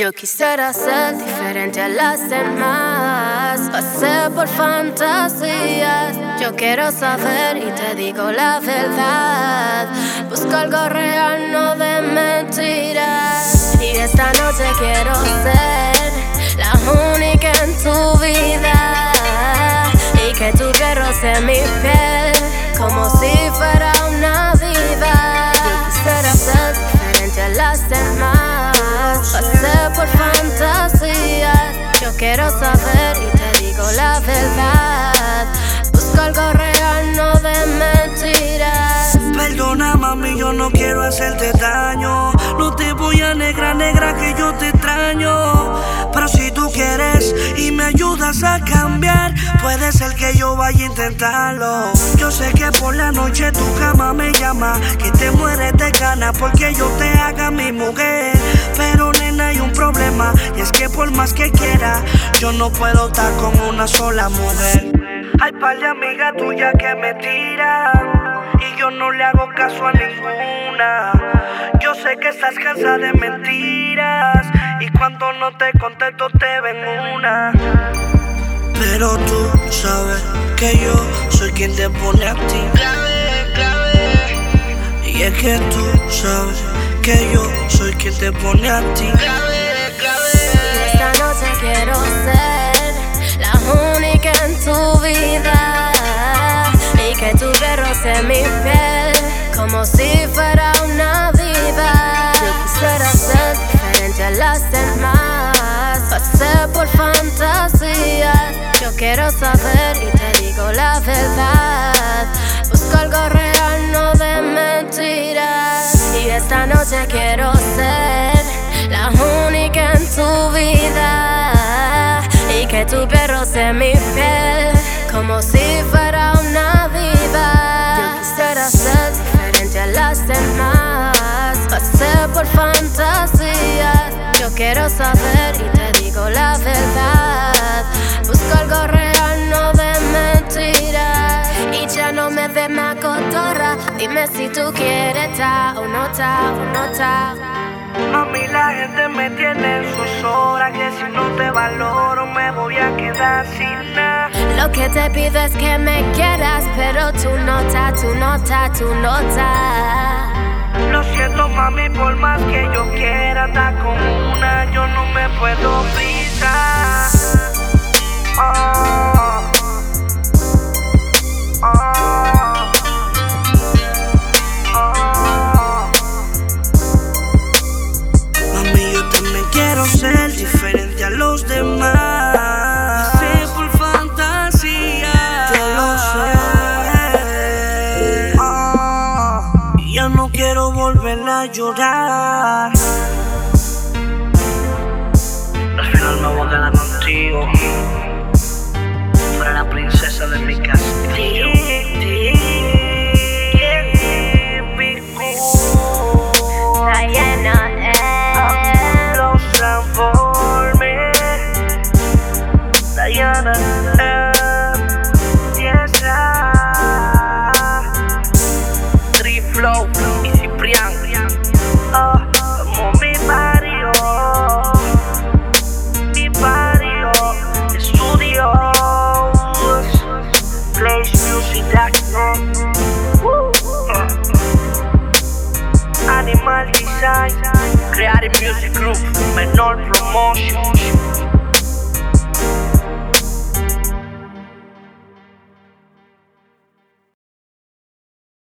Yo quisiera ser diferente a las demás. Pasé por fantasías. Yo quiero saber y te digo la verdad. Busco algo real, no de mentiras. Y esta noche quiero ser la única en tu vida. Y que tu perro sea mi piel, quiero saber y te digo la verdad. Busco algo real, no de mentiras. Perdona, mami, yo no quiero hacerte daño. No te voy a negar, negra, que yo te extraño. Pero si tú quieres y me ayudas a cambiar, puede ser que yo vaya a intentarlo. Yo sé que por la noche tu cama me llama, que te mueres de ganas porque yo te haga mi mujer. Pero nena, hay un problema, y es que por más que quiera, yo no puedo estar con una sola mujer. Hay par de amigas tuyas que me tiran y yo no le hago caso a ninguna. Yo sé que estás cansada de mentiras y cuando no te contesto te ven una. Pero tú sabes que yo soy quien te pone a ti. Y es que tú sabes que yo soy quien te pone a ti. Y esta noche quiero ser la única en tu vida. Y que tu perro sea mi piel, como si fuera una diva. Yo quisiera ser diferente a las demás. Pasé por fantasías. Yo quiero saber esta noche quiero ser la única en tu vida. Y que tu perro sea mi piel, como si fuera una diva. Yo quisiera ser diferente a las demás. Pasé por fantasías. Yo quiero saber y te digo la verdad. Busco algo real, si tú quieres ta o no ta o no ta. Mami, la gente me tiene en sus horas que si no te valoro me voy a quedar sin nada. Lo que te pido es que me quieras, pero tú nota, tú nota, tú nota. Lo siento, mami, por más que yo quiera estar con una, yo no me puedo frisar. Quiero ser diferente a los demás. Sé por fantasía. Yo lo sé. Ah, ya no quiero volver a llorar. Party Music Group, menor promotion.